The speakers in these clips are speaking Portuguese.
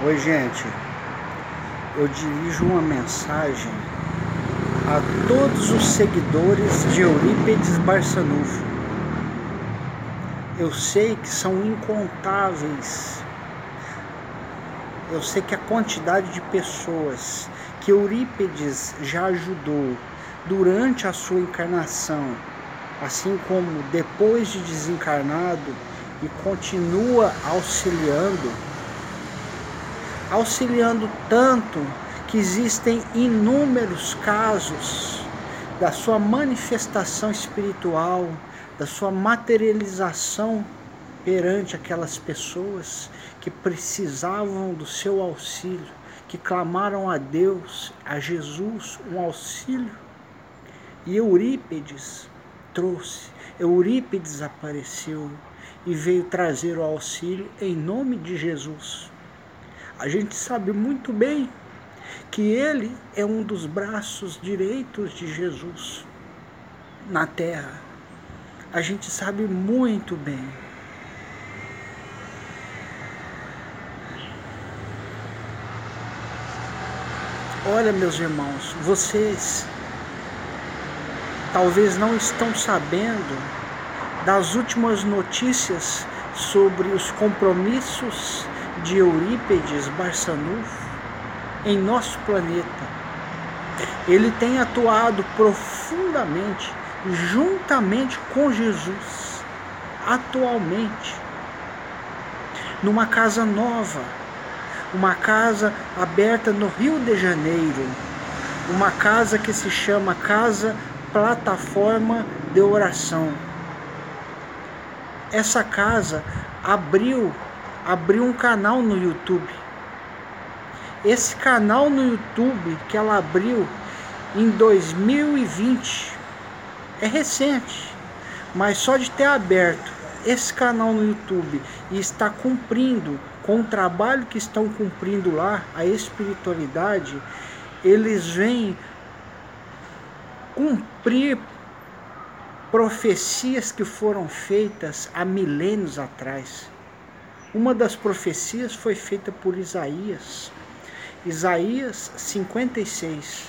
Oi, gente. Eu dirijo uma mensagem a todos os seguidores de Eurípides Barçanufo. Eu sei que são incontáveis. Eu sei que a quantidade de pessoas que Eurípides já ajudou durante a sua encarnação, assim como depois de desencarnado, e continua auxiliando auxiliando tanto que existem inúmeros casos da sua manifestação espiritual, da sua materialização perante aquelas pessoas que precisavam do seu auxílio, que clamaram a Deus, a Jesus, um auxílio. E Eurípides trouxe, Eurípides apareceu e veio trazer o auxílio em nome de Jesus a gente sabe muito bem que ele é um dos braços direitos de Jesus na terra. A gente sabe muito bem. Olha, meus irmãos, vocês talvez não estão sabendo das últimas notícias sobre os compromissos de Eurípedes Barçanufo em nosso planeta. Ele tem atuado profundamente juntamente com Jesus, atualmente, numa casa nova, uma casa aberta no Rio de Janeiro, uma casa que se chama Casa Plataforma de Oração. Essa casa abriu abriu um canal no YouTube. Esse canal no YouTube que ela abriu em 2020 é recente, mas só de ter aberto esse canal no YouTube e está cumprindo com o trabalho que estão cumprindo lá, a espiritualidade, eles vêm cumprir profecias que foram feitas há milênios atrás. Uma das profecias foi feita por Isaías. Isaías 56.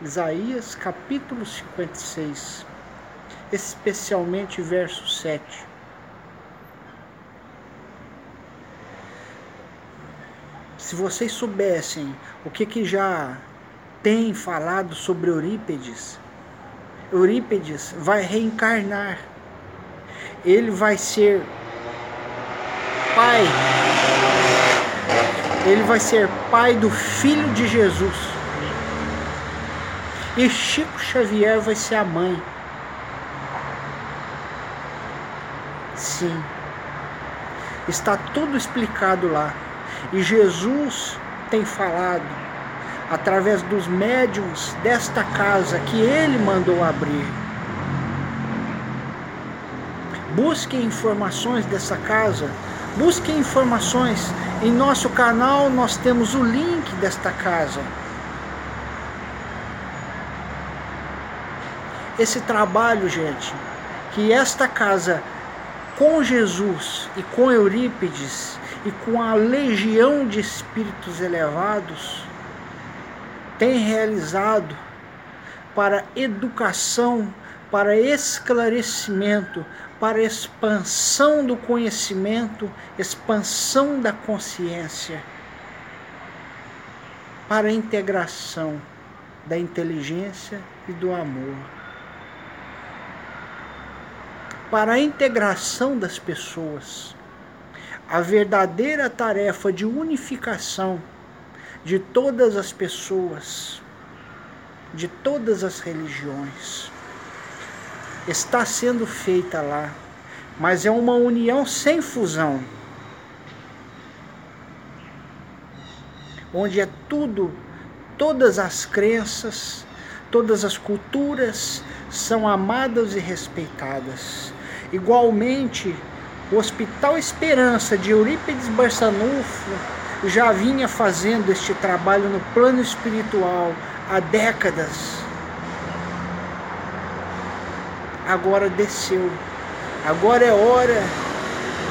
Isaías capítulo 56, especialmente verso 7. Se vocês soubessem o que, que já tem falado sobre Eurípedes, Eurípedes vai reencarnar. Ele vai ser pai. Ele vai ser pai do filho de Jesus. E Chico Xavier vai ser a mãe. Sim. Está tudo explicado lá. E Jesus tem falado através dos médiums desta casa que ele mandou abrir. Busque informações dessa casa Busque informações. Em nosso canal nós temos o link desta casa. Esse trabalho, gente, que esta casa com Jesus e com Eurípides e com a legião de espíritos elevados tem realizado para educação, para esclarecimento, para expansão do conhecimento, expansão da consciência, para a integração da inteligência e do amor, para a integração das pessoas, a verdadeira tarefa de unificação de todas as pessoas, de todas as religiões está sendo feita lá, mas é uma união sem fusão. Onde é tudo, todas as crenças, todas as culturas são amadas e respeitadas. Igualmente, o Hospital Esperança de Eurípides Barçanufo já vinha fazendo este trabalho no plano espiritual há décadas agora desceu. Agora é hora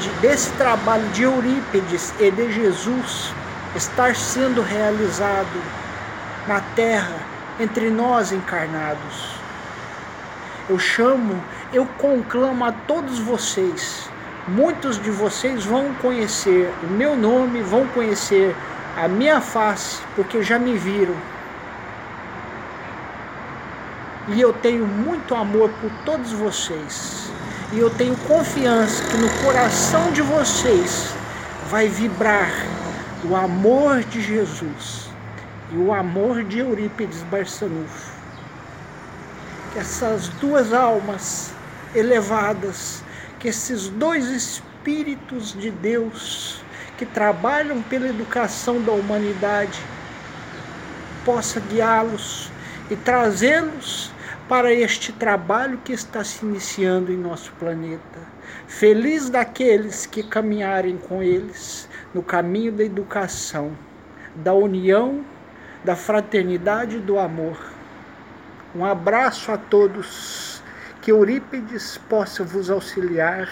de, desse trabalho de Eurípides e de Jesus estar sendo realizado na terra entre nós encarnados. Eu chamo, eu conclamo a todos vocês. Muitos de vocês vão conhecer o meu nome, vão conhecer a minha face, porque já me viram. E eu tenho muito amor por todos vocês. E eu tenho confiança que no coração de vocês vai vibrar o amor de Jesus e o amor de Eurípides Barçanufo. Que essas duas almas elevadas, que esses dois espíritos de Deus que trabalham pela educação da humanidade, possa guiá-los e trazê-los para este trabalho que está se iniciando em nosso planeta. Feliz daqueles que caminharem com eles no caminho da educação, da união, da fraternidade e do amor. Um abraço a todos, que Eurípides possa vos auxiliar